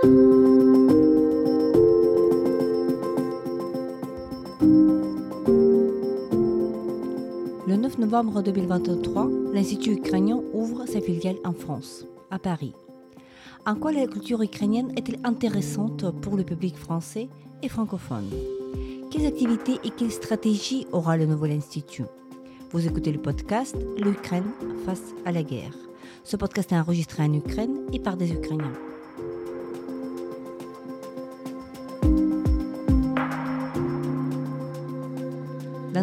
Le 9 novembre 2023, l'Institut ukrainien ouvre sa filiale en France, à Paris. En quoi la culture ukrainienne est-elle intéressante pour le public français et francophone? Quelles activités et quelles stratégies aura le nouvel institut? Vous écoutez le podcast L'Ukraine face à la guerre. Ce podcast est enregistré en Ukraine et par des Ukrainiens.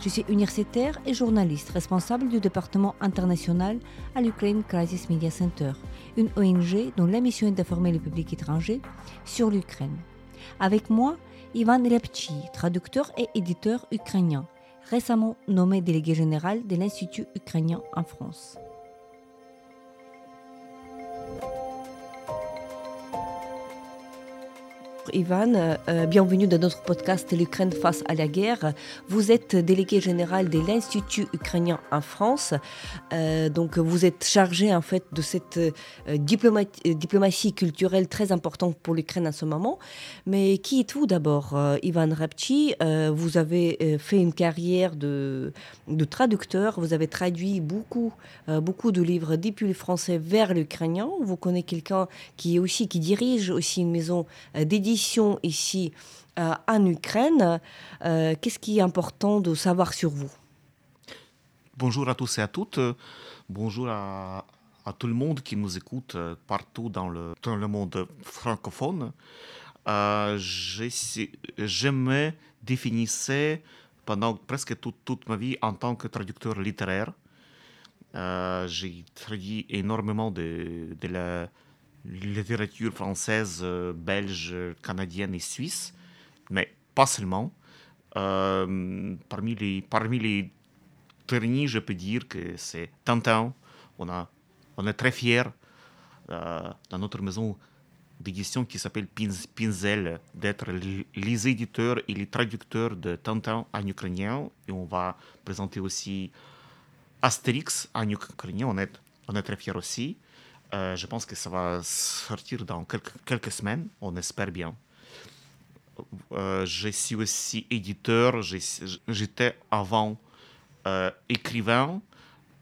Je suis universitaire et journaliste responsable du département international à l'Ukraine Crisis Media Center, une ONG dont la mission est d'informer le public étranger sur l'Ukraine. Avec moi, Ivan Repchi, traducteur et éditeur ukrainien, récemment nommé délégué général de l'Institut ukrainien en France. Ivan, euh, bienvenue dans notre podcast L'Ukraine face à la guerre. Vous êtes délégué général de l'Institut ukrainien en France. Euh, donc vous êtes chargé en fait de cette euh, diplomatie culturelle très importante pour l'Ukraine en ce moment. Mais qui êtes-vous d'abord, Ivan Rapchi Vous avez fait une carrière de, traducteur. Vous avez traduit beaucoup, beaucoup de livres depuis le français vers l'ukrainien. Vous connaissez quelqu'un qui aussi qui dirige aussi une maison d'édition ici euh, en Ukraine. Euh, qu'est-ce qui est important de savoir sur vous? Bonjour à tous et à toutes. Bonjour à, tout le monde qui nous écoute euh, partout dans le, dans le monde francophone. je me définissais pendant presque toute, toute, ma vie en tant que traducteur littéraire. j'ai traduit énormément de, de la littérature française, euh, belge, canadienne et suisse, mais pas seulement. Euh, parmi, les, parmi les derniers, je peux dire que c'est Tintin. On, a, on est très fiers euh, dans notre maison d'édition qui s'appelle Pinzel d'être les éditeurs et les traducteurs de Tintin en ukrainien. Et on va présenter aussi Astérix en ukrainien. On est, on est très fiers aussi. Euh, je pense que ça va sortir dans quelques, semaines, on espère bien. Euh, je suis aussi éditeur, j'étais avant euh, écrivain.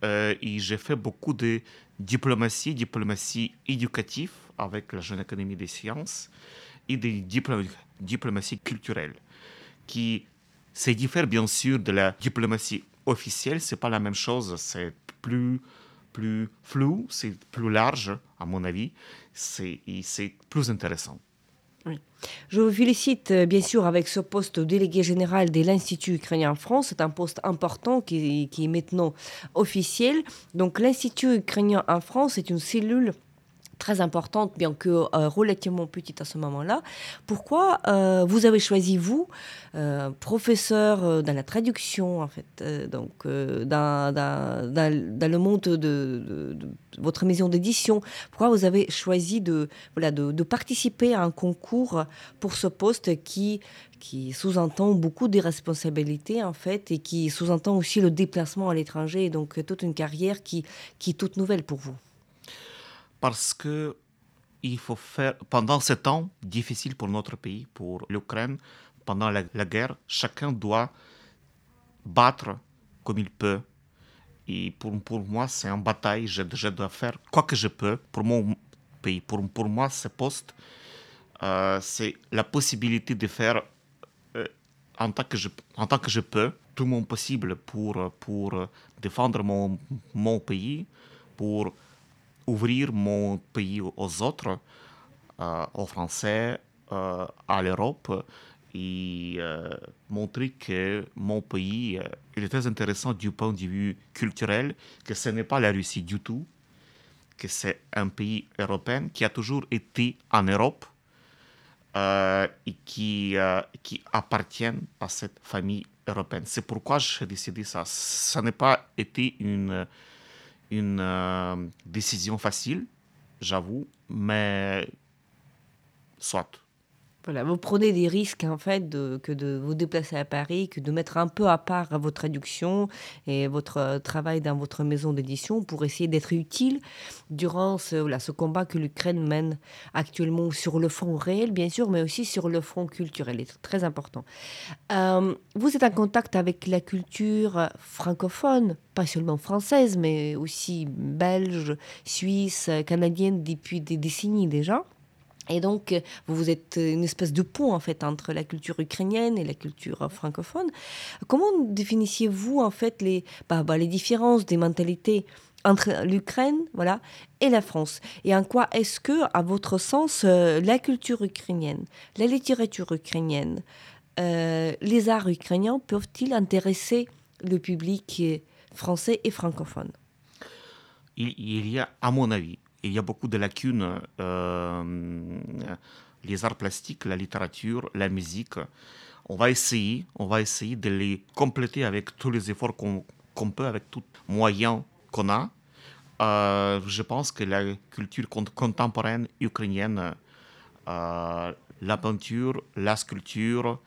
Et j'ai fait beaucoup de diplomatie, diplomatie éducative avec la Jeune Académie des Sciences et de diplomatie culturelle qui se diffère bien sûr de la diplomatie officielle, c'est pas la même chose, c'est plus plus flou, c'est plus large, à mon avis, c'est plus intéressant. Je vous félicite euh, bien sûr avec ce poste de délégué général de l'Institut ukrainien en France. C'est un poste important qui, qui est maintenant officiel. Donc l'Institut ukrainien en France est une cellule très importante, bien que euh, relativement petite à ce moment-là. Pourquoi euh, vous avez choisi, vous, euh, professeur dans la traduction, en fait, donc dans, le monde de, votre maison d'édition, pourquoi vous avez choisi de, voilà, de, participer à un concours pour ce poste qui, qui sous-entend beaucoup de responsabilités, en fait, et qui sous-entend aussi le déplacement à l'étranger, donc toute une carrière qui, qui est toute nouvelle pour vous? Parce que il faut faire, pendant ce temps difficile pour notre pays, pour l'Ukraine, pendant la, guerre, chacun doit battre comme il peut. Et pour, pour moi, c'est une bataille. Je, je, dois faire quoi que je peux pour mon pays. Pour, pour moi, ce poste, euh, c'est la possibilité de faire euh, en, tant que je, en tant que je peux tout mon possible pour, pour défendre mon, mon pays, pour ouvrir mon pays aux autres, euh, aux Français, euh, à l'Europe et euh, montrer que mon pays il est très intéressant du point de vue culturel, que ce n'est pas la Russie du tout, que c'est un pays européen qui a toujours été en Europe et qui, qui appartiennent à cette famille européenne. C'est pourquoi j'ai décidé ça. Ça n'a pas été une, une euh, décision facile, j'avoue, mais soit. Voilà, vous prenez des risques en fait de, que de vous déplacer à Paris, que de mettre un peu à part vos traductions et votre euh, travail dans votre maison d'édition pour essayer d'être utile durant ce combat que l'Ukraine mène actuellement sur le front réel, bien sûr, mais aussi sur le front culturel. C'est très important. Euh, vous êtes en contact avec la culture francophone, pas seulement française, mais aussi belge, suisse, canadienne depuis des décennies déjà. Et donc, vous êtes une espèce de pont en fait entre la culture ukrainienne et la culture francophone. Comment définissiez-vous en fait les, bah, bah, les différences des mentalités entre l'Ukraine, voilà, et la France? Et en quoi est-ce que, à votre sens, euh, la culture ukrainienne, la littérature ukrainienne, euh, les arts ukrainiens peuvent-ils intéresser le public français et francophone? Il y a, à mon avis, il y a beaucoup de lacunes. Euh, les arts plastiques, la littérature, la musique. On va essayer, on va essayer de les compléter avec tous les efforts qu'on peut, avec tous les moyens qu'on a. Euh, je pense que la culture contemporaine ukrainienne, euh, la peinture, la sculpture,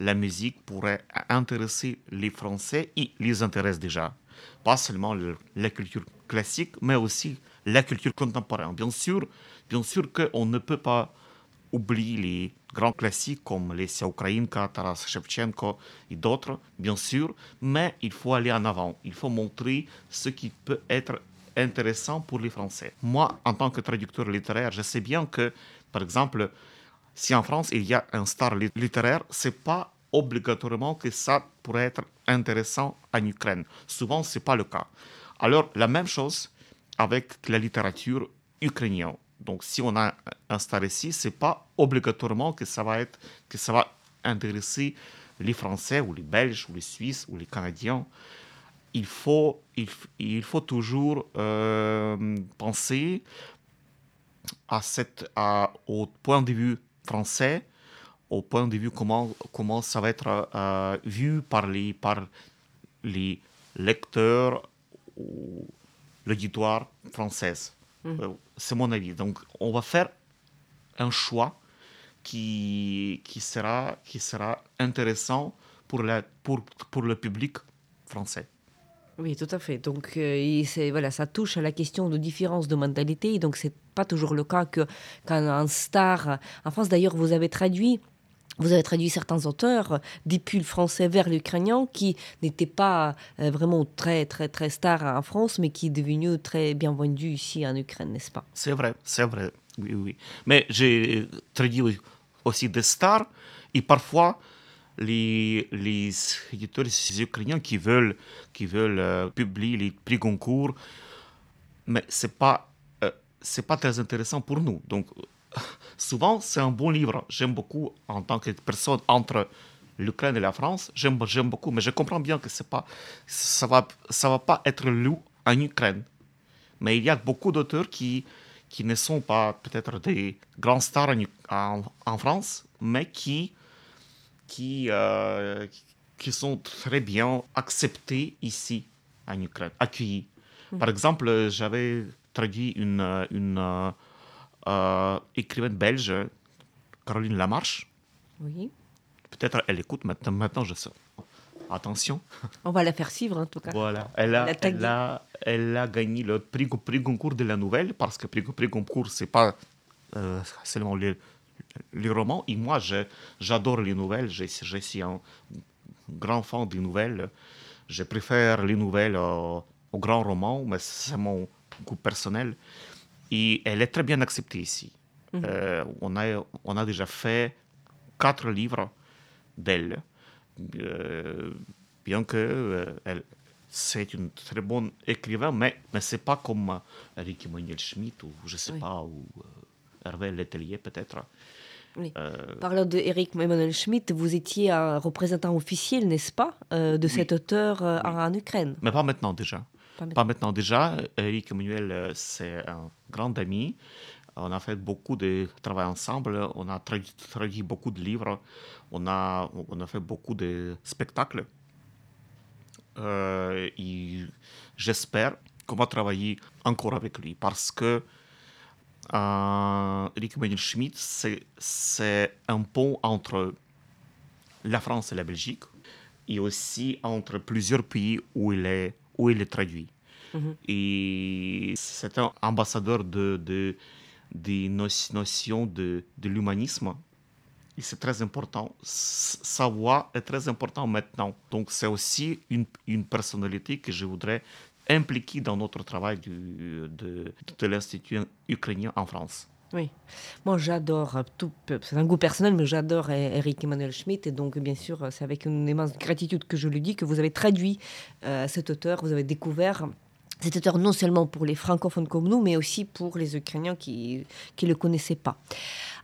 la musique pourraient intéresser les Français et les intéressent déjà. Pas seulement la culture classique, mais aussi la culture contemporaine. Bien sûr, bien sûr qu'on ne peut pas oublier les grands classiques comme les Ukrainka, Taras Shevchenko et d'autres, bien sûr, mais il faut aller en avant. Il faut montrer ce qui peut être intéressant pour les Français. Moi, en tant que traducteur littéraire, je sais bien que, par exemple, si en France il y a un star littéraire, c'est pas obligatoirement que ça pourrait être intéressant en Ukraine. Souvent, c'est pas le cas. Alors, la même chose avec la littérature ukrainienne. Donc, si on a un star ici, c'est pas obligatoirement que ça va être, que ça va intéresser les Français ou les Belges ou les Suisses ou les Canadiens. Il faut, il, il faut toujours euh, penser à cette, à, au point de vue français, au point de vue comment, comment ça va être euh, vu par les, par les lecteurs ou l'auditoire française. Mmh. Euh, c'est mon avis. Donc, on va faire un choix qui, qui, sera, qui sera intéressant pour, la, pour, pour le public français. Oui, tout à fait. Donc, euh, voilà, ça touche à la question de différence de mentalité. Donc, c'est pas toujours le cas que quand un star, en France d'ailleurs, vous avez traduit vous avez traduit certains auteurs depuis le français vers l'ukrainien qui n'étaient pas euh, vraiment très, très, très stars en France, mais qui est devenu très bien vendu ici en Ukraine, n'est-ce pas? C'est vrai, c'est vrai, oui, oui. Mais j'ai traduit aussi des stars et parfois les, les éditeurs ukrainiens qui veulent, qui veulent euh, publier les prix concours, mais ce n'est pas, euh, pas très intéressant pour nous. Donc, souvent, c'est un bon livre. J'aime beaucoup en tant que personne entre l'Ukraine et la France. J'aime, j'aime beaucoup, mais je comprends bien que c'est pas, ça va, ça va pas être lu en Ukraine. Mais il y a beaucoup d'auteurs qui, qui ne sont pas peut-être des grands stars en, en, France, mais qui, qui, euh, qui sont très bien acceptés ici en Ukraine, accueillis. Mmh. Par exemple, j'avais traduit une, une euh, écrivaine belge, Caroline Lamarche. Oui. Peut-être elle écoute maintenant, maintenant je sais. Attention. On va la faire suivre en tout cas. Voilà. Elle a, elle a, elle a gagné le prix, prix Goncourt de la nouvelle parce que prix, prix Goncourt, c'est pas euh, seulement les, les, romans. Et moi, j'adore les nouvelles. Je, je, suis un grand fan des nouvelles. Je préfère les nouvelles aux grands romans, mais c'est mon goût personnel. Et elle est très bien acceptée ici. Mmh. Euh, on, a, on a déjà fait quatre livres d'elle, euh, bien que euh, elle, c'est une très bonne écrivain, mais, mais ce n'est pas comme Eric Emmanuel Schmitt ou je sais oui. pas, ou Hervé Letellier peut-être. Oui. Parlant de Eric Emmanuel Schmitt, vous étiez un représentant officiel, n'est-ce pas, de oui. cet auteur en Ukraine? Mais pas maintenant déjà. Pas, maintenant déjà. Eric Emmanuel, c'est un grand ami. On a fait beaucoup de travail ensemble, on a traduit, beaucoup de livres, on a, on a fait beaucoup de spectacles. Euh, j'espère qu'on va travailler encore avec lui parce que euh, Eric Emmanuel Schmidt, c'est un pont entre la France et la Belgique et aussi entre plusieurs pays où il est, où il est traduit. Mhm. Et c'est un ambassadeur de, de, des notions de, de l'humanisme. Et c'est très important. Sa voix est très importante maintenant. Donc c'est aussi une, une personnalité que je voudrais impliquer dans notre travail du, de, de l'Institut ukrainien en France. Oui, moi j'adore, tout, c'est un goût personnel, mais j'adore Eric Emmanuel Schmitt, et donc bien sûr c'est avec une immense gratitude que je lui dis que vous avez traduit euh, cet auteur, vous avez découvert cet auteur non seulement pour les francophones comme nous, mais aussi pour les Ukrainiens qui ne le connaissaient pas.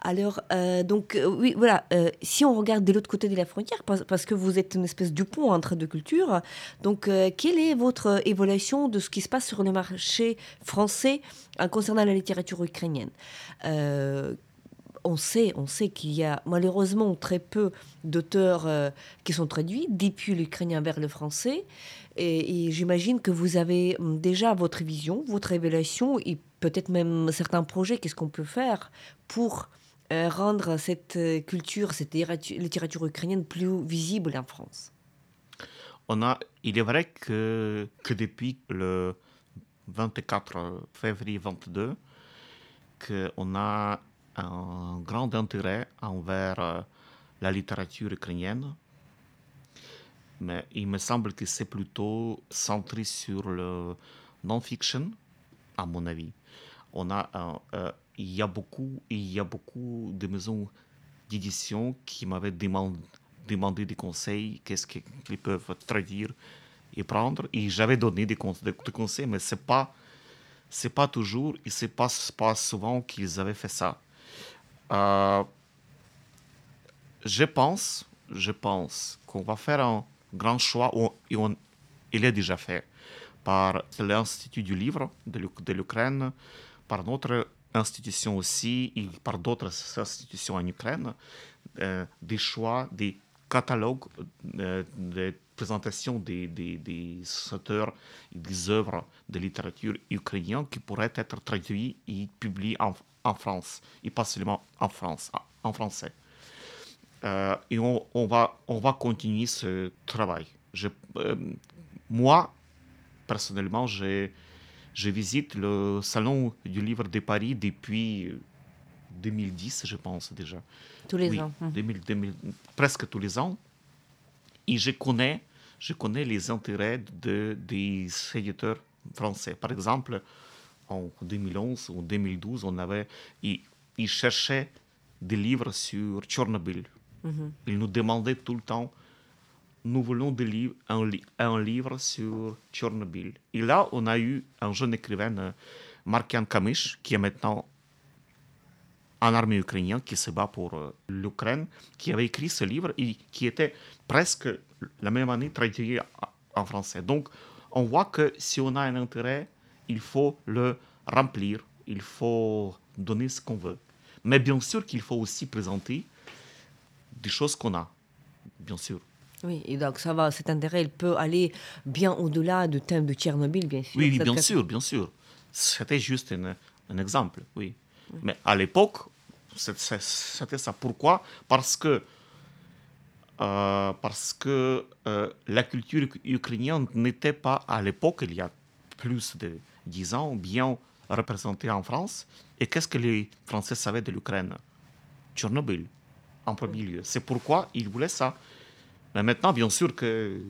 Alors, euh, donc, euh, oui, voilà, euh, si on regarde de l'autre côté de la frontière, parce, que vous êtes une espèce du pont entre deux cultures, donc, quelle est votre évaluation de ce qui se passe sur le marché français concernant la littérature ukrainienne? On sait, on sait qu'il y a malheureusement très peu d'auteurs qui sont traduits depuis l'ukrainien vers le français. Et, j'imagine que vous avez hum, déjà votre vision, votre évaluation et peut-être même certains projets. Qu'est-ce qu'on peut faire pour euh, rendre cette euh, culture, cette littérature ukrainienne plus visible en France? On a, Il est vrai que, que depuis le 24 février 22, qu'on a un grand intérêt envers euh, la littérature ukrainienne mais il me semble que c'est plutôt centré sur le non-fiction, à mon avis. On a, euh, il, y a beaucoup, il y a beaucoup de maisons d'édition qui m'avaient demandé, des conseils, qu'est-ce qu'ils peuvent traduire et prendre. Et j'avais donné des, conseils, mais ce n'est pas, pas toujours et ce n'est pas, pas souvent qu'ils avaient fait ça. Euh, je pense, je pense qu'on va faire un, grand choix, on, il est déjà fait par l'Institut du livre de l'Ukraine, par notre institution aussi, et par d'autres institutions en Ukraine, euh, des choix, des catalogues euh, de présentation des, des, des, auteurs des œuvres de littérature ukrainienne qui pourraient être traduits et publiés en, en France, et pas seulement en France, en français. Euh, et on, on, va, on va continuer ce travail. Je, euh, moi, personnellement, je, je visite le Salon du Livre de Paris depuis 2010, je pense déjà. Tous les ans. 2000, hum. presque tous les ans. Et je connais, je connais les intérêts de, des éditeurs français. Par exemple, en 2011 ou 2012, on avait, ils, ils cherchaient des livres sur Tchernobyl. Mhm. Il nous demandait tout le temps, nous voulons un, livre sur Tchernobyl. Et là, on a eu un jeune écrivain, euh, Markian Kamish, qui est maintenant en armée ukrainienne, qui se bat pour euh, l'Ukraine, qui avait écrit ce livre qui était presque la même année traduit en français. Donc, on voit que si on a un intérêt, il faut le remplir, il faut donner ce qu'on veut. Mais bien sûr qu'il faut aussi présenter des choses qu'on a, bien sûr. Oui, et donc ça va, cet intérêt, il peut aller bien au-delà du thème de Tchernobyl, bien sûr. Oui, bien sûr, bien sûr. C'était juste un, un, exemple, oui. Mais à l'époque, c'était ça. Pourquoi? Parce que, euh, parce que euh, la culture ukrainienne n'était pas, à l'époque, il y a plus de dix ans, bien représentée en France. Et qu'est-ce que les Français savaient de l'Ukraine? Tchernobyl en premier lieu. C'est pourquoi ils voulaient ça. Mais maintenant, bien sûr que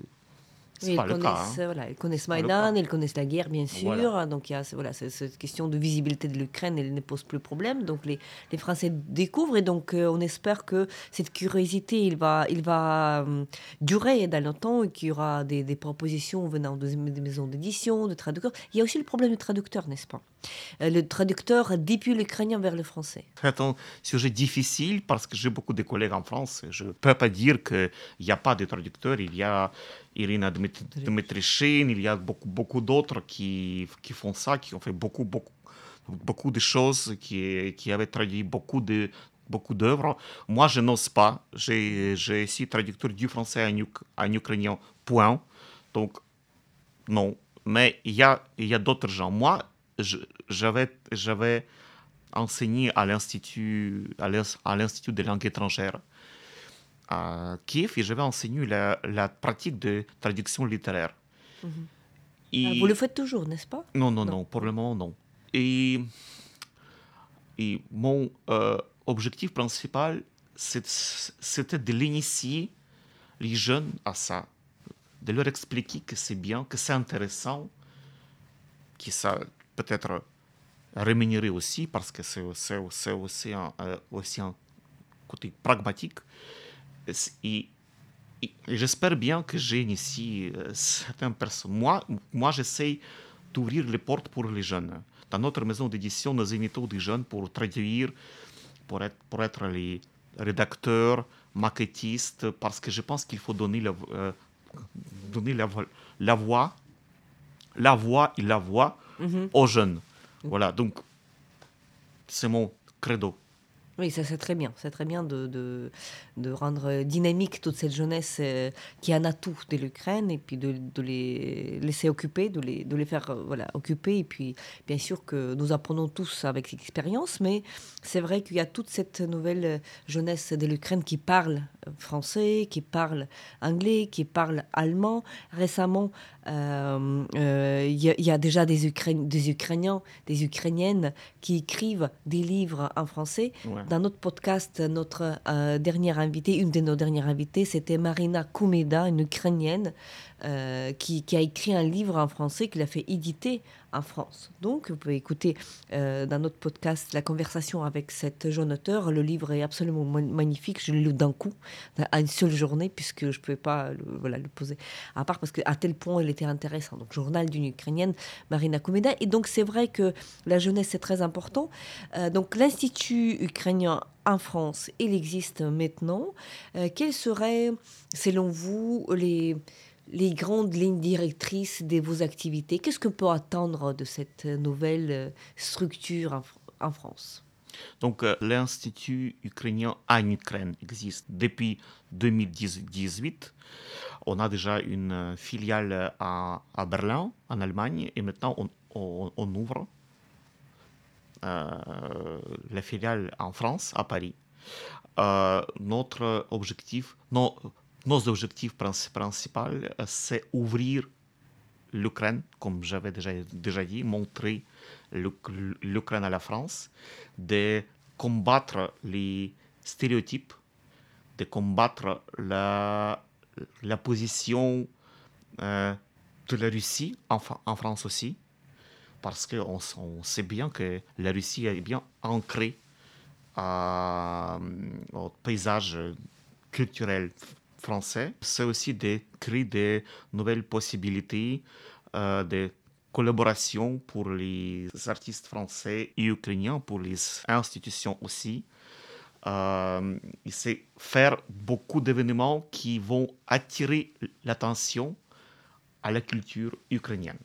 ils, connaissent, hein. voilà, ils connaissent Maïdan, ils connaissent la guerre, bien sûr. Donc, il y a voilà, cette question de visibilité de l'Ukraine, elle ne pose plus problème. Donc, les, les Français découvrent et donc, euh, on espère que cette curiosité, il va, il va euh, durer dans le temps et qu'il y aura des, des propositions venant de, des maisons d'édition, de traducteurs. Il y a aussi le problème du traducteur, n'est-ce pas? Euh, Le traducteur depuis l'ukrainien vers le français. C'est un sujet difficile parce que j'ai beaucoup de collègues en France. Je ne peux pas dire qu'il n'y a pas de traducteurs. Il y a Irina Dmitrichin, il y a beaucoup, beaucoup d'autres qui, qui font ça, qui ont fait beaucoup, beaucoup beaucoup de choses, qui, qui avait traduit beaucoup de beaucoup d'œuvres. Moi, je n'ose pas. J'ai suis traducteur du français en, en ukrainien, point. Donc, non. Mais il y a, il y a d'autres gens. Moi, j'avais enseigné à l'Institut à l'Institut des langues étrangères à Kiev et j'avais enseigné la, la, pratique de traduction littéraire. Mhm. Et... Ah, vous le faites toujours, n'est-ce pas? Non, non, non, pour le moment, non. Et, et mon euh, objectif principal, c'était de l'initier les jeunes à ça, de leur expliquer que c'est bien, que c'est intéressant, que ça peut être rémunéré aussi, parce que c'est aussi, un, euh, aussi un côté pragmatique. Et, j'espère bien que j'ai initié euh, certaines personnes. Moi, moi j'essaie d'ouvrir les portes pour les jeunes. Dans notre maison d'édition, nous invitons des jeunes pour traduire, pour être, pour être les rédacteurs, maquettistes, parce que je pense qu'il faut donner, la, euh, donner la, la, voix, la voix et la voix mm-hmm. aux jeunes. Voilà, donc c'est mon credo. Oui, ça c'est très bien. C'est très bien de, de, de, rendre dynamique toute cette jeunesse euh, qui a un atout de l'Ukraine et puis de, de, les laisser occuper, de les, de les faire euh, voilà, occuper. Et puis bien sûr que nous apprenons tous avec l'expérience, mais c'est vrai qu'il y a toute cette nouvelle jeunesse de l'Ukraine qui parle français, qui parle anglais, qui parle allemand. Récemment, euh, il y, y, a déjà des, des Ukrainiens, des Ukrainiennes qui écrivent des livres en français. Dans notre podcast, notre euh, dernière invitée, une de nos dernières invitées, c'était Marina Koumeda, une Ukrainienne, euh, qui, a écrit un livre en français qu'il a fait éditer en France. Donc, vous pouvez écouter euh, dans notre podcast la conversation avec cette jeune auteure. Le livre est absolument magnifique. Je l'ai lu d'un coup, à une seule journée, puisque je ne pouvais pas le, voilà, le poser à part, parce qu'à tel point il était intéressant. Donc, journal d'une Ukrainienne, Marina Koumeda. Et donc, c'est vrai que la jeunesse est très important. Euh, donc, l'Institut ukrainien en France, il existe maintenant. quelles seraient, selon vous, les les grandes lignes directrices de vos activités Qu'est-ce qu'on peut attendre de cette nouvelle euh, structure en, France? Donc, euh, l'Institut ukrainien en Ukraine existe depuis 2018. On a déjà une euh, filiale à, Berlin, en Allemagne, et maintenant on, ouvre la filiale en France, à Paris. notre objectif, non, nos objectifs principaux, euh, c'est ouvrir l'Ukraine, comme j'avais déjà, dit, montrer l'Ukraine à la France, de combattre les stéréotypes, de combattre la, position euh, de la Russie en, en, France aussi, parce qu'on on sait bien que la Russie est bien ancrée euh, au paysage culturel français, c'est aussi de créer des nouvelles possibilités euh, de collaboration pour les artistes français et ukrainiens, pour les institutions aussi. Euh, c'est faire beaucoup d'événements qui vont attirer l'attention à la culture ukrainienne.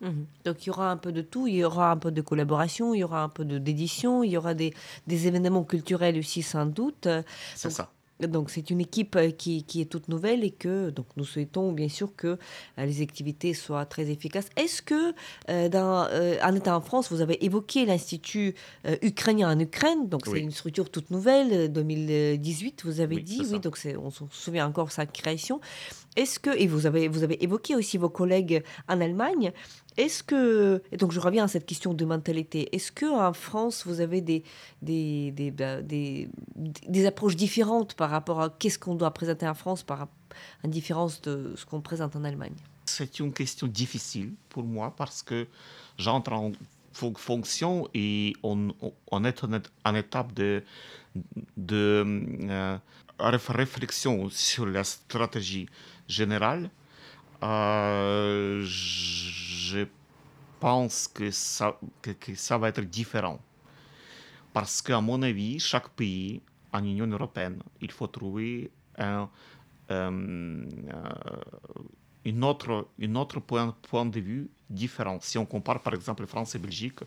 Mhm. Donc il y aura un peu de tout, il y aura un peu de collaboration, il y aura un peu d'édition, il y aura des, des, événements culturels aussi sans doute. C'est ça. Donc c'est une équipe euh, qui, qui, est toute nouvelle et que donc nous souhaitons bien sûr que euh, les activités soient très efficaces. Est-ce que euh, dans, en état en France, vous avez évoqué l'institut ukrainien en Ukraine, donc c'est une structure toute nouvelle, 2018, vous avez dit, oui, donc on se souvient encore de sa création. Est-ce que, et vous avez, vous avez évoqué aussi vos collègues en Allemagne, est-ce que, et donc je reviens à cette question de mentalité, est-ce qu'en France, vous avez des, des, bah, des, des, approches différentes par rapport à qu'est-ce qu'on doit présenter en France par en différence de ce qu'on présente en Allemagne? C'est une question difficile pour moi parce que j'entre en fonction et on, on est en, étape de, de euh, réflexion sur la stratégie générale. Euh, je pense que ça, que, ça va être différent. Parce qu'à mon avis, chaque pays en Union européenne, il faut trouver un, euh, autre, autre point, de vue différent. Si on compare par exemple France et Belgique,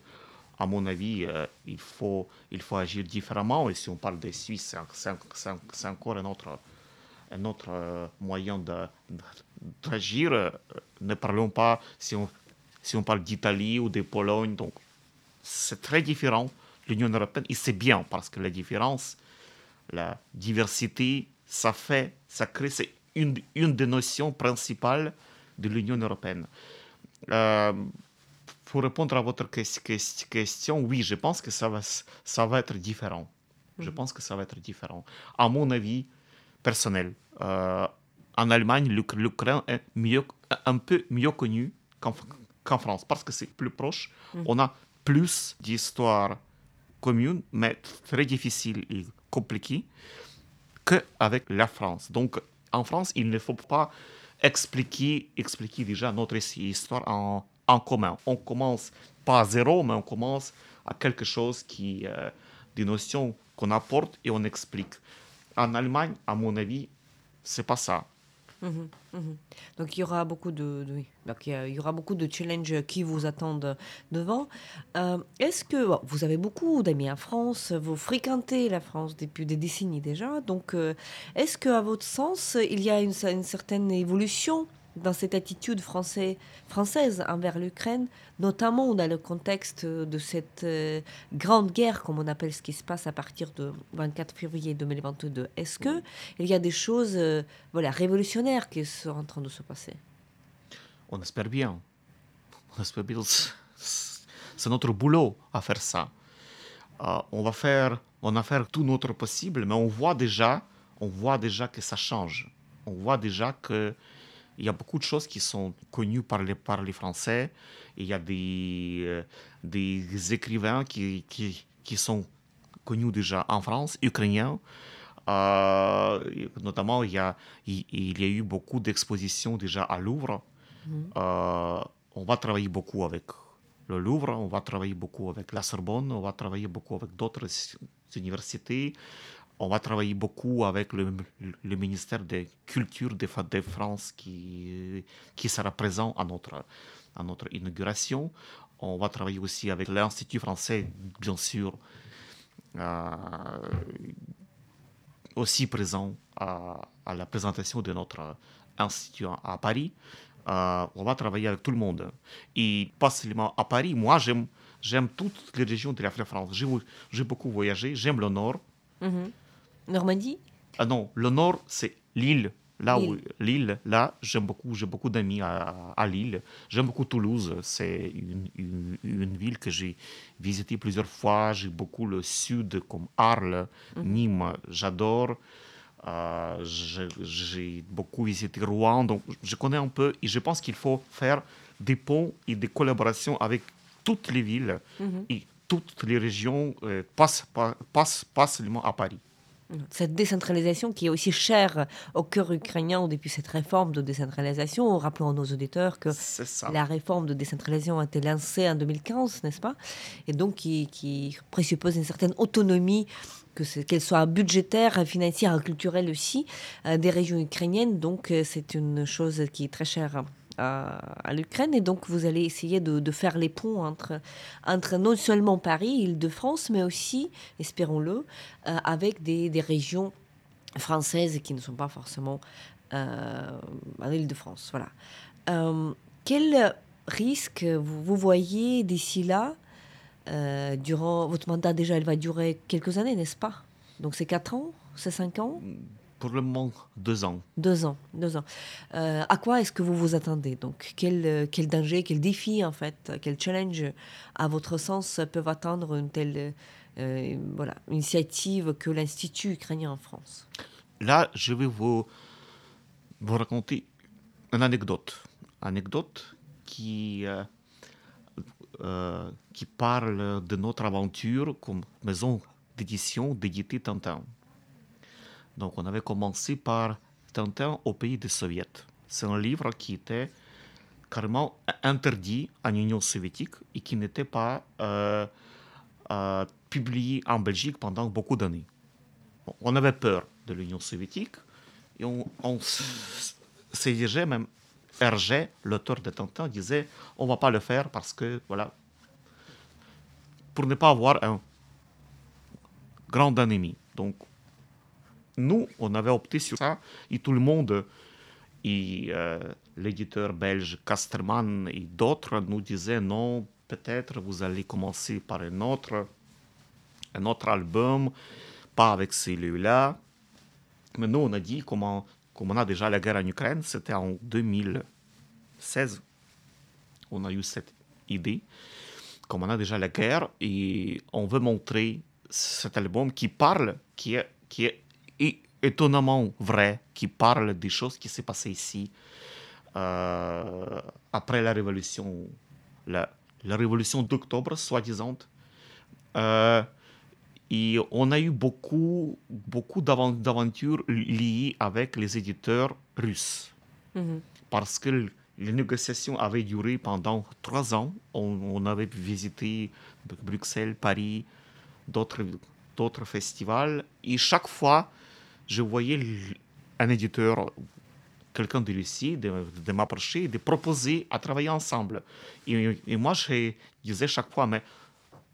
à mon avis, euh, il, faut, il faut agir différemment. Et si on parle des Suisses, c'est encore un autre, un autre moyen d'agir. Euh, ne parlons pas si on, si on parle d'Italie ou de Pologne. Donc, c'est très différent. L'Union européenne, et c'est bien parce que la différence, la diversité, ça fait, ça crée, c'est une, une des notions principales de l'Union européenne. Euh, pour répondre à votre question, oui, je pense que ça va, ça va être différent. Je mhm. pense que ça va être différent. À mon avis personnel, euh, en Allemagne, l'Ukraine est mieux, un peu mieux connu qu'en France parce que c'est plus proche. Mhm. On a plus d'histoires communes, mais très difficiles et compliquées qu'avec la France. Donc, en France, il ne faut pas expliquer, expliquer déjà notre histoire en, en commun. On commence pas à zéro, mais on commence à quelque chose qui, euh, des notions qu'on apporte et on explique. En Allemagne, à mon avis, c'est pas ça. Mhm, mhm. Donc il y aura beaucoup de, Donc, il y aura beaucoup de challenges qui vous attendent devant. Euh, est-ce que vous avez beaucoup d'amis en France, vous fréquentez la France depuis des décennies déjà, donc euh, est-ce que à votre sens il y a une, une certaine évolution dans cette attitude français, française envers l'Ukraine, notamment dans le contexte de cette euh, grande guerre, comme on appelle ce qui se passe à partir de 24 février 2022. Est-ce que il y a des choses euh, voilà, révolutionnaires qui sont en train de se passer? On espère bien. On espère bien. C'est notre boulot à faire ça. Euh, on va faire, on va faire tout notre possible, mais on voit déjà, on voit déjà que ça change. On voit déjà que il y a beaucoup de choses qui sont connues par les, par les Français. Il y a des, euh, des écrivains qui, qui, qui, sont connus déjà en France, ukrainiens. Euh, notamment, il y, a, il, y a eu beaucoup d'expositions déjà à Louvre. Mhm. Euh, on va travailler beaucoup avec le Louvre, on va travailler beaucoup avec la Sorbonne, on va travailler beaucoup avec d'autres universités on va travailler beaucoup avec le, ministère de Culture de, de France qui, sera présent à notre, inauguration. On va travailler aussi avec l'Institut français, bien sûr, euh, aussi présent à, la présentation de notre institut à Paris. Euh, on va travailler avec tout le monde. Et pas seulement à Paris. Moi, j'aime, j'aime toutes les régions de la France. J'ai, beaucoup voyagé. J'aime le Nord. Mm-hmm. Normandie? Ah non, le nord, c'est Lille. Là où Lille, là, j'aime beaucoup, j'ai beaucoup d'amis à, Lille. J'aime beaucoup Toulouse. C'est une, une, ville que j'ai visitée plusieurs fois. J'ai beaucoup le sud, comme Arles, mhm. Nîmes. J'adore. Euh, j'ai beaucoup visité Rouen, donc je connais un peu et je pense qu'il faut faire des ponts et des collaborations avec toutes les villes mhm. et toutes les régions, euh, pas, pas seulement à Paris. Cette décentralisation qui est aussi chère au cœur ukrainien depuis cette réforme de décentralisation. Rappelons à nos auditeurs que la réforme de décentralisation a été lancée en 2015, n'est-ce pas? Et donc qui, présuppose une certaine autonomie qu'elle soit budgétaire, financière, culturelle aussi, euh, des régions ukrainiennes. Donc euh, c'est une chose qui est très chère à, l'Ukraine. Et donc, vous allez essayer de, faire les ponts entre, entre non seulement Paris, Île-de-France, mais aussi, espérons-le, euh, avec des, des, régions françaises qui ne sont pas forcément euh, en Île-de-France. Voilà. Euh, quel risque vous, voyez d'ici là durant votre mandat déjà, elle va durer quelques années, n'est-ce pas? Donc c'est 4 ans, c'est 5 ans? Pour le moment, deux ans. Deux ans, deux ans. Euh, à quoi est-ce que vous vous attendez Donc, quel, euh, quel danger, quel défi, en fait, quel challenge, à votre sens, peuvent attendre une telle euh, voilà, initiative que l'Institut ukrainien en France? Là, je vais vous, vous raconter une anecdote. Anecdote qui, qui parle de notre aventure comme maison d'édition d'éditer Tintin. Donc on avait commencé par Tintin au pays des soviets. C'est un livre qui était carrément interdit en Union soviétique et qui n'était pas euh, euh, publié en Belgique pendant beaucoup d'années. on avait peur de l'Union soviétique et on, on s'exigeait même Hergé, l'auteur de Tintin, disait on va pas le faire parce que voilà pour ne pas avoir un grand ennemi. Donc, nous, on avait opté sur ça, et tout le monde, et euh, l'éditeur belge Casterman et d'autres nous disaient non, peut-être vous allez commencer par un autre, un autre album, pas avec celui-là. Mais nous, on a dit, comment, comme on a déjà la guerre en Ukraine, c'était en 2016, on a eu cette idée, comme on a déjà la guerre, et on veut montrer cet album qui parle, qui est, qui est étonnamment vrai, qui parle des choses qui s'est passées ici euh, après la révolution, la, la révolution d'octobre, soi-disant. Euh, et on a eu beaucoup, beaucoup d'aventures liées avec les éditeurs russes. Mhm. Parce que les négociations avaient duré pendant trois ans. On, on avait visité Bruxelles, Paris, d'autres festivals. Et chaque fois, je voyais un éditeur, quelqu'un de Russie, de, de m'approcher, de proposer à travailler ensemble. Et, et, moi, je disais chaque fois, mais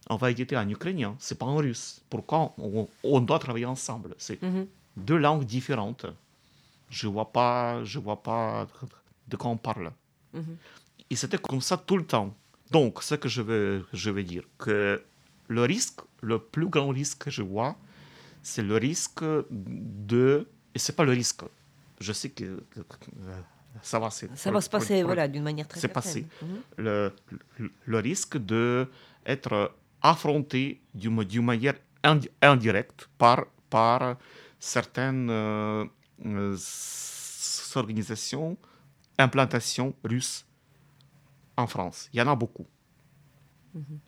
on va éditer en ukrainien, c'est pas en russe. Pourquoi on, on doit travailler ensemble? C'est Mhm. deux langues différentes. Je vois pas, je vois pas de quoi on parle. Mhm. Et c'était comme ça tout le temps. Donc, ce que je veux, je veux dire, que le risque, le plus grand risque que je vois, c'est le risque de... Et c'est pas le risque. Je sais que euh, ça va, Ça va se passer pour- voilà, d'une manière très c'est passé. Mhm. le, le- le risque d'être affronté d'une manière indi- indirecte par, par certaines euh, euh, organisations, implantations russes en France. Il y en a beaucoup.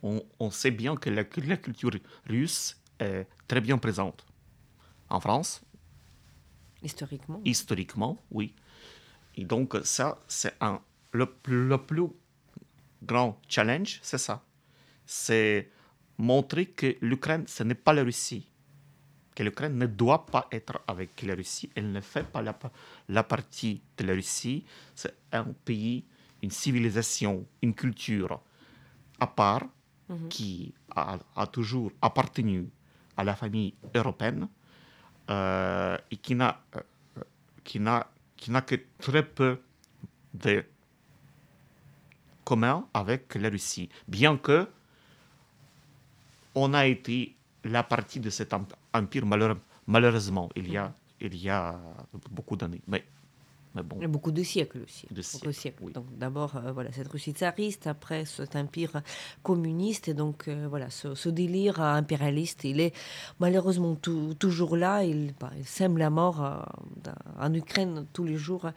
on, on sait bien que la, que la culture russe est très bien présente en France, Historiquement. historiquement, oui. Et donc, ça, c'est un. Le, plus- le plus grand challenge, c'est ça. C'est montrer que l'Ukraine, ce n'est pas la Russie. Que l'Ukraine ne doit pas être avec la Russie. Elle ne fait pas la, pa- la partie de la Russie. C'est un pays, une civilisation, une culture à part qui a, a toujours appartenu à la famille européenne euh, et qui n'a euh, qui n'a qui n'a que très peu de commun avec la Russie, bien que on a été la partie de cet em- empire malheure- malheureusement il y a il y beaucoup d'années, mais bon. Il y a beaucoup de siècles aussi. De siècles, de siècles. oui. Donc d'abord, euh, voilà, cette Russie tsariste, après cet empire communiste, et donc euh, voilà, ce, ce délire impérialiste, il est malheureusement tou- toujours là. Il, bah, il sème la mort euh, en Ukraine tous les jours,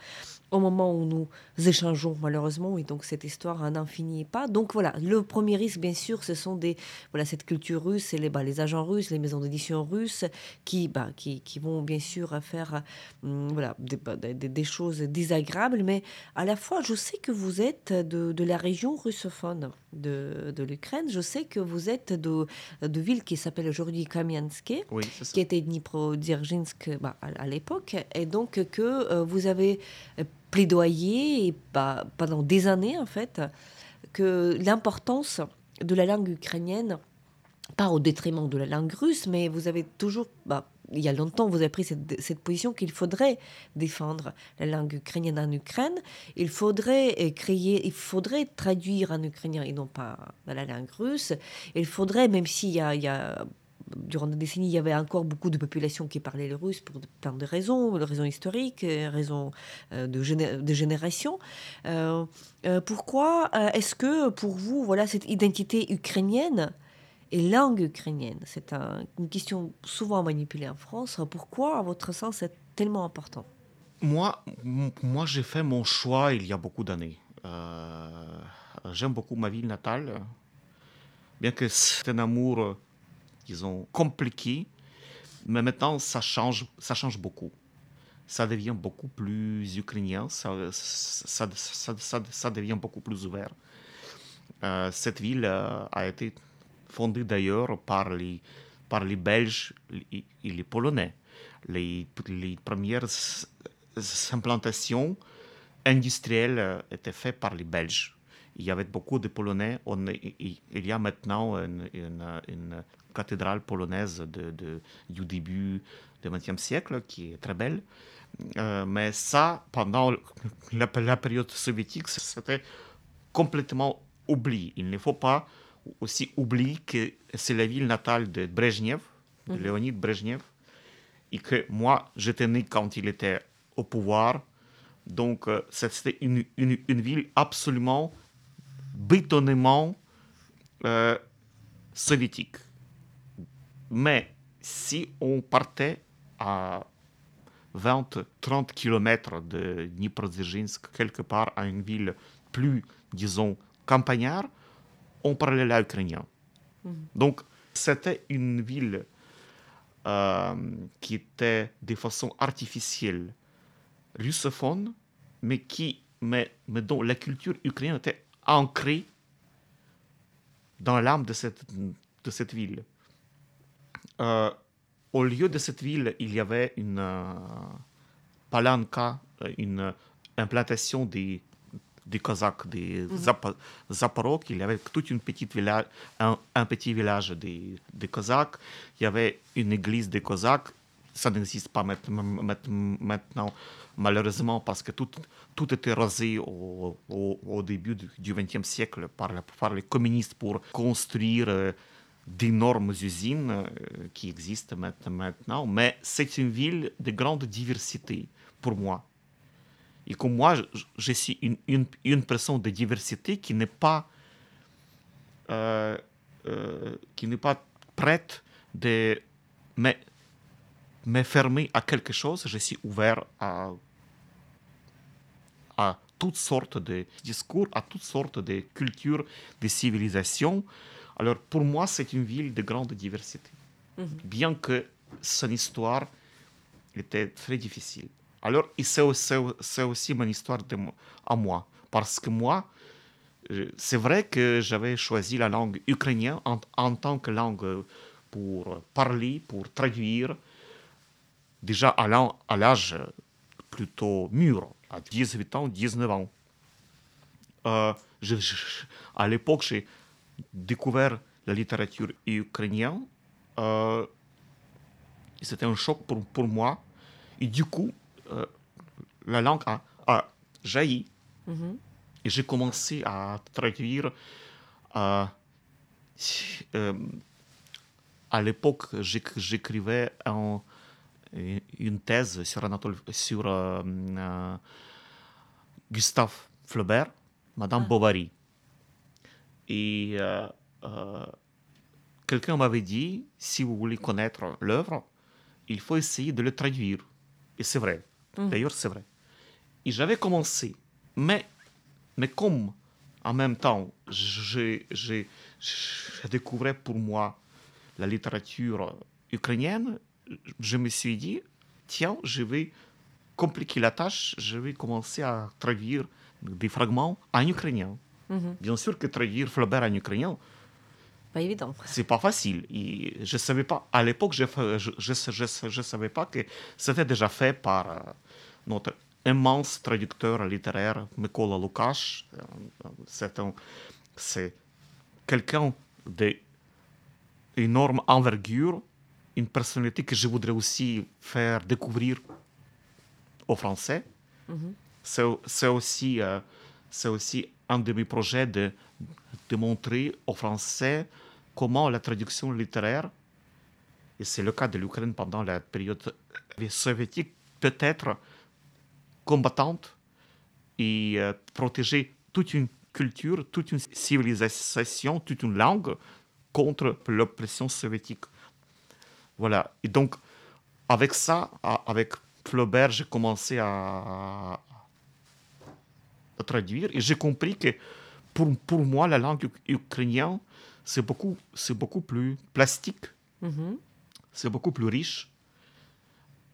au moment où nous échangeons malheureusement, et donc cette histoire n'en finit pas. Donc voilà, le premier risque, bien sûr, ce sont des voilà cette culture russe et les bah, les agents russes, les maisons d'édition russes, qui bah, qui, qui vont bien sûr faire hum, voilà des, bah, des- choses désagréables, mais à la fois, je sais que vous êtes de, de la région russophone de, de l'Ukraine. Je sais que vous êtes de, de ville qui s'appelle aujourd'hui Kamianske, Oui, qui était Dnipro-Dzerzhinsk bah, à, à l'époque, et donc que euh, vous avez euh, plaidoyé et, bah, pendant des années, en fait, que l'importance de la langue ukrainienne, pas au détriment de la langue russe, mais vous avez toujours, bah, il y a longtemps, vous avez pris cette, position qu'il faudrait défendre la langue ukrainienne en Ukraine. Il faudrait euh, créer, il faudrait traduire en ukrainien et non pas dans la langue russe. Il faudrait, même s'il il y a durant des décennies, il y avait encore beaucoup de populations qui parlaient le russe pour plein de raisons, raisons historiques, euh, raisons euh, de, géné- de génération. Euh, pourquoi est-ce que pour vous, voilà, cette identité ukrainienne et langue ukrainienne, c'est un- une question souvent manipulée en France. Pourquoi, à votre sens, c'est tellement important? Moi, moi j'ai fait mon choix il y a beaucoup d'années. J'aime beaucoup ma ville natale, bien que c'est un amour, disons, compliqué, mais maintenant ça change, ça change beaucoup. Ça devient beaucoup plus ukrainien, ça, ça, ça, ça, devient beaucoup plus ouvert. Euh, cette ville euh, a été fondée d'ailleurs par les, par les Belges et les Polonais. Les, premières implantations industrielles euh, étaient faites par les Belges. il y avait beaucoup de Polonais. On, il, y a maintenant une, cathédrale polonaise de, de, du début du XXe siècle qui est très belle. Euh, mais ça, pendant la, la période soviétique, c'était complètement oublié. Il ne faut pas aussi oublier que c'est la ville natale de Brezhnev, de mhm. Léonid Brezhnev, et que moi, j'étais né quand il était au pouvoir. Donc, euh, c'était une, une, une, ville absolument bétonnement euh, soviétique. Mais si on partait à 20-30 km de Dniprodzerzhinsk, quelque part à une ville plus, disons, campagnard, on parlait l'ukrainien. Mm. Donc, c'était une ville euh, qui était de façon artificielle russophone, mais, qui, mais, mais dont la culture ukrainienne était ancrée dans l'âme de cette, de cette ville. Euh, au lieu de cette ville, il y avait une euh, palanka, euh, une implantation des, des Cosaques, des mm Il y avait toute une petite village, un, petit village des, des Cosaques. Il y avait une église des Cosaques. Ça n'existe pas maintenant, malheureusement, parce que tout, tout était rasé au, au, début du XXe siècle par, par, les communistes pour construire euh, d'énormes usines euh, qui existent maintenant. Mais c'est une ville de grande diversité pour moi. Et comme moi, je, suis une, une, une, personne de diversité qui n'est pas, euh, n'est pas prête de me, me fermer à quelque chose. Je suis ouvert à à toutes sortes de discours, à toutes sortes de cultures, de civilisations. Alors pour moi, c'est une ville de grande diversité, mhm. bien que son histoire était très difficile. Alors c'est aussi mon histoire de, à moi, parce que moi, c'est vrai que j'avais choisi la langue ukrainienne en, en, tant que langue pour parler, pour traduire, déjà à l'âge plutôt mûr à 18 ans, 19 ans. Euh, à l'époque, j'ai découvert la littérature ukrainienne. Euh, C'était un choc pour, pour, moi. Et du coup, euh, la langue a, a jailli. Mm-hmm. Et j'ai commencé à traduire. Euh, à l'époque, j'écrivais en une thèse sur, Anatole, sur Gustave Flaubert, Madame ah. Bovary. Et euh, quelqu'un m'avait dit, si vous voulez connaître l'œuvre, il faut essayer de le traduire. Et c'est vrai. Mmh. D'ailleurs, c'est vrai. Et j'avais commencé. Mais, mais comme en même temps, j'ai découvert pour moi la littérature ukrainienne, je me suis dit, tiens, je vais compliquer la tâche, je vais commencer à traduire des fragments en ukrainien. Bien sûr que traduire Flaubert en ukrainien, pas évident. C'est pas facile. Et je savais pas, à l'époque, je ne je, je, je, savais pas que c'était déjà fait par euh, notre immense traducteur littéraire, Mykola Lukács. Euh, c'est quelqu'un d'énorme envergure une personnalité que je voudrais aussi faire découvrir aux Français. Mhm. C'est aussi, euh, c'est aussi un de mes projets de, montrer aux Français comment la traduction littéraire, et c'est le cas de l'Ukraine pendant la période soviétique, peut être combattante et euh, protéger toute une culture, toute une civilisation, toute une langue contre l'oppression soviétique. Voilà. Et donc, avec ça, avec Flaubert, j'ai commencé à, traduire et j'ai compris que pour, pour moi, la langue ukrainienne, c'est beaucoup, c'est beaucoup plus plastique, mm-hmm. c'est beaucoup plus riche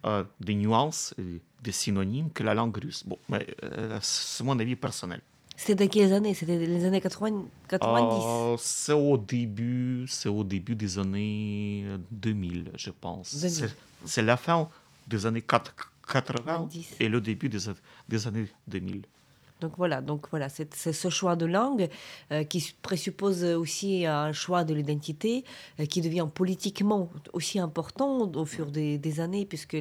euh, des nuances et des synonymes que la langue russe. Bon, mais euh, c'est mon avis personnel. C'était dans quelles années? C'était les années 80, 90 euh, C'est au début, c'est au début des années 2000, je pense. C'est la fin des années 80 et le début des, des années 2000. Donc voilà, donc voilà, c'est ce choix de langue euh, qui présuppose aussi un choix de l'identité euh, qui devient politiquement aussi important au fur des, années, puisque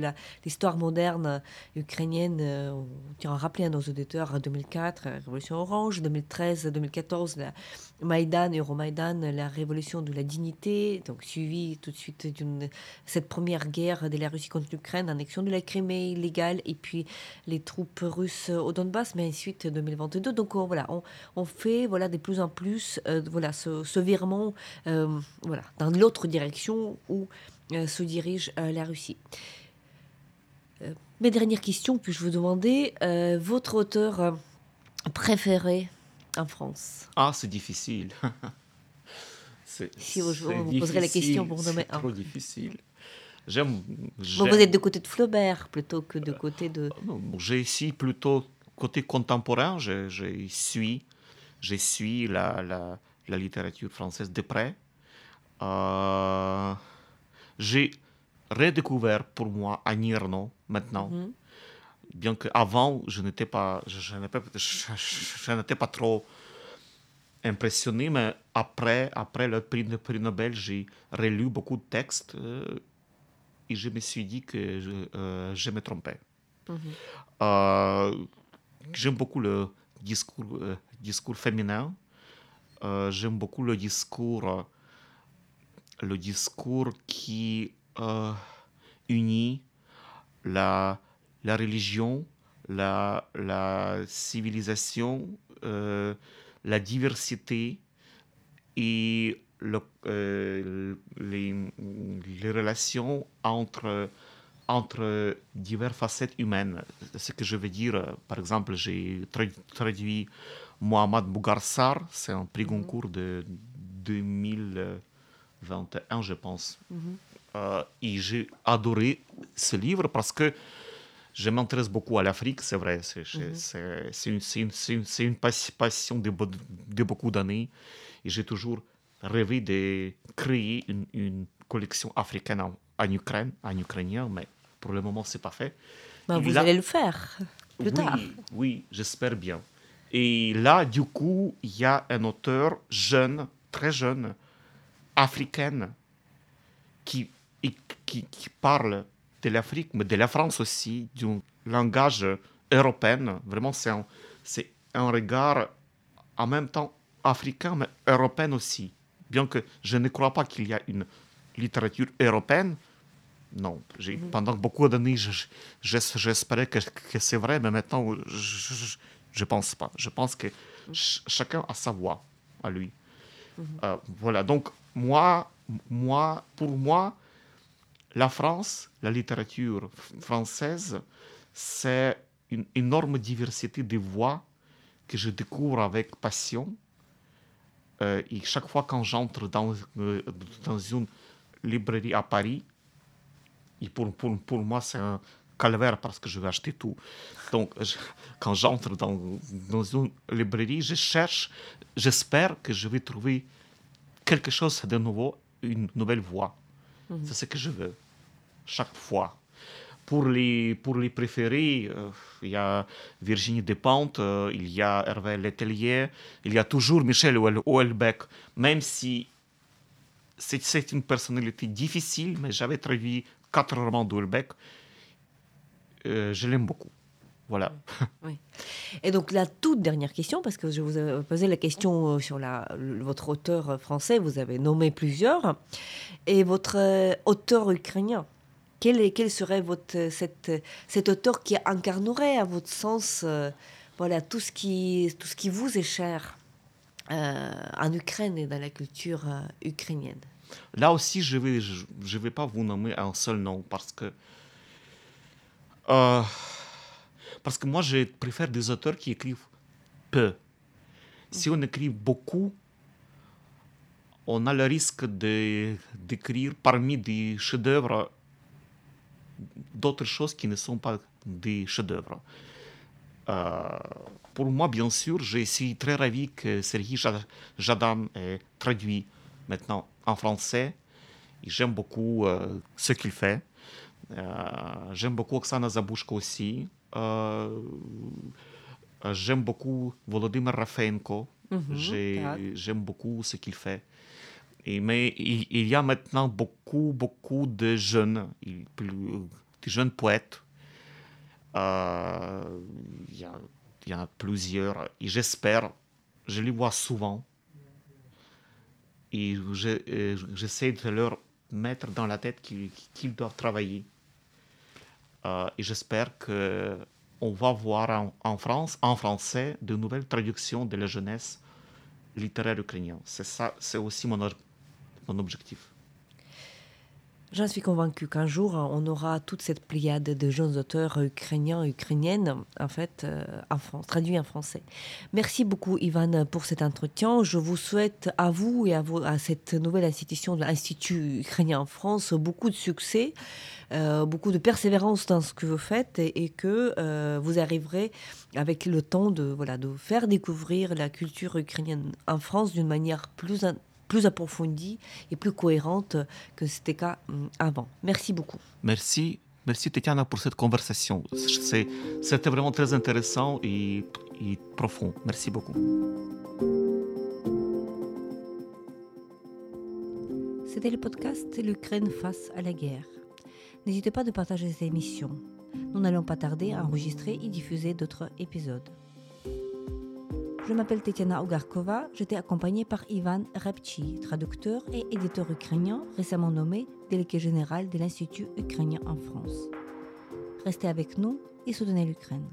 l'histoire moderne ukrainienne, euh, on tient à rappeler à nos auditeurs, 2004, la Révolution orange, 2013, 2014, la Maïdan, Euromaïdan, la révolution de la dignité, donc suivi tout de suite d'une cette première guerre de la Russie contre l'Ukraine, annexion de la Crimée illégale, et puis les troupes russes au Donbass, mais ensuite 2022. Donc voilà, on, fait voilà de plus en plus euh, voilà ce, virement euh, voilà dans l'autre direction où euh, se dirige la Russie. mes dernières questions, puis-je vous demander votre auteur préféré en France? Ah, c'est difficile. si vous, vous poserez la question pour nommer un. C'est trop difficile. J'aime. vous êtes de côté de Flaubert plutôt que de côté de. J'ai ici plutôt côté contemporain, je, je suis, je suis la, la, la littérature française de près. Euh, j'ai redécouvert pour moi Annie Ernaux maintenant. Mm-hmm. Bien qu'avant, je n'étais pas, je, je n'étais pas trop impressionné, mais après, après le prix, prix Nobel, j'ai relu beaucoup de textes euh, et je me suis dit que je, euh, je me trompais. Mm-hmm. J'aime beaucoup le discours, euh, discours féminin. Euh, j'aime beaucoup le discours, euh, le discours qui unit la, la religion, la, la civilisation, la diversité et le, les, les, relations entre entre diverses facettes humaines. Ce que je veux dire, par exemple, j'ai traduit Mohamed Bougarsar, c'est un prix mhm. Goncourt de 2021, je pense. Mhm. Euh, et j'ai adoré ce livre parce que je m'intéresse beaucoup à l'Afrique, c'est vrai. C'est mhm. une, une, une, passion de, de beaucoup d'années. Et j'ai toujours rêvé de créer une, une collection africaine en, en Ukraine, en ukrainien, mais pour le moment, c'est pas fait. Ben, vous allez le faire plus oui, tard. Oui, j'espère bien. Et là, du coup, il y a un auteur jeune, très jeune, africaine, qui, qui, qui parle de l'Afrique, mais de la France aussi, d'un langage européen. Vraiment, c'est un, un regard en même temps africain, mais européen aussi. Bien que je ne crois pas qu'il y a une littérature européenne, non. J'ai, mhm. Pendant beaucoup d'années, j'espérais que, que c'est vrai, mais maintenant, je ne pense pas. Je pense que chacun a sa voix à lui. Mhm. Euh, voilà. Donc, moi, moi, pour moi, la France, la littérature française, c'est une énorme diversité de voix que je découvre avec passion. Euh, et chaque fois quand j'entre dans, euh, dans une librairie à Paris, et pour, pour, pour moi, c'est un calvaire parce que je vais acheter tout. Donc, quand j'entre dans, dans une librairie, je cherche, j'espère que je vais trouver quelque chose de nouveau, une nouvelle voie. Mhm. C'est ce que je veux, chaque fois. Pour les, pour les préférés, euh, il y a Virginie Despentes, euh, il y a Hervé Letellier, il y a toujours Michel Houellebecq, même si c'est une personnalité difficile, mais j'avais traduit quatre romans d'Houellebecq. Euh, je l'aime beaucoup. Voilà. Et donc la toute dernière question, parce que je vous ai posé la question euh, sur la, votre auteur français, vous avez nommé plusieurs, et votre euh, auteur ukrainien. Quel, est, quel serait votre, cette, cet auteur qui incarnerait à votre sens voilà, tout, ce qui, tout ce qui vous est cher en Ukraine et dans la culture ukrainienne? Là aussi, je ne vais, pas vous nommer un seul nom parce que. Euh, parce que moi, je préfère des auteurs qui écrivent peu. Si on écrit beaucoup, on a le risque d'écrire parmi des chefs-d'œuvre d'autres choses qui ne sont pas des chefs-d'œuvre. Euh, pour moi, bien sûr, je suis très ravi que Sergi Jadam ait traduit maintenant en français. J'aime beaucoup euh, ce qu'il fait. J'aime beaucoup Oksana Zabushko aussi. J'aime beaucoup Volodymyr Rafenko. J'aime beaucoup ce qu'il fait. Et, mais il, il y a maintenant beaucoup, beaucoup de jeunes, il- plus- de jeunes poètes. Euh, il, y a, il y en a plusieurs. Et j'espère, je les vois souvent. Et euh, j'essaie de leur mettre dans la tête qu'ils doivent travailler. Euh, et j'espère que on va voir en, France, en français, de nouvelles traductions de la jeunesse littéraire ukrainienne. C'est ça, c'est aussi mon objectif. J'en suis convaincue qu'un jour, on aura toute cette pléiade de jeunes auteurs ukrainiens ukrainiennes, en fait, euh, en France, traduits en français. Merci beaucoup, Ivan, pour cet entretien. Je vous souhaite à vous et à, vous- à cette nouvelle institution l'Institut ukrainien en France beaucoup de succès, euh, beaucoup de persévérance dans ce que vous faites et, que euh, vous arriverez avec le temps de, voilà, de faire découvrir la culture ukrainienne en France d'une manière plus, plus approfondie et plus cohérente que c'était cas hum, avant. Merci beaucoup. Merci, merci Tetiana pour cette conversation. C'était vraiment très intéressant et, et profond. Merci beaucoup. C'était le podcast L'Ukraine face à la guerre. N'hésitez pas de partager cette émission. Nous n'allons pas tarder à enregistrer et diffuser d'autres épisodes. Je m'appelle Tetiana Ogarkova, j'étais accompagnée par Ivan Repchi, traducteur et éditeur ukrainien récemment nommé délégué général de l'Institut ukrainien en France. Restez avec nous et soutenez l'Ukraine.